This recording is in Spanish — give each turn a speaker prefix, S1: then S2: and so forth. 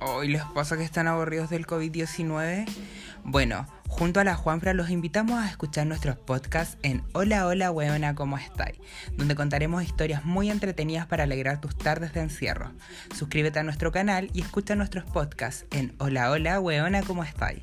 S1: Hoy les pasa que están aburridos del COVID-19. Bueno, junto a la Juanfra los invitamos a escuchar nuestros podcasts en Hola Hola Weona, ¿cómo estáis? Donde contaremos historias muy entretenidas para alegrar tus tardes de encierro. Suscríbete a nuestro canal y escucha nuestros podcasts en Hola Hola Weona, ¿cómo estáis?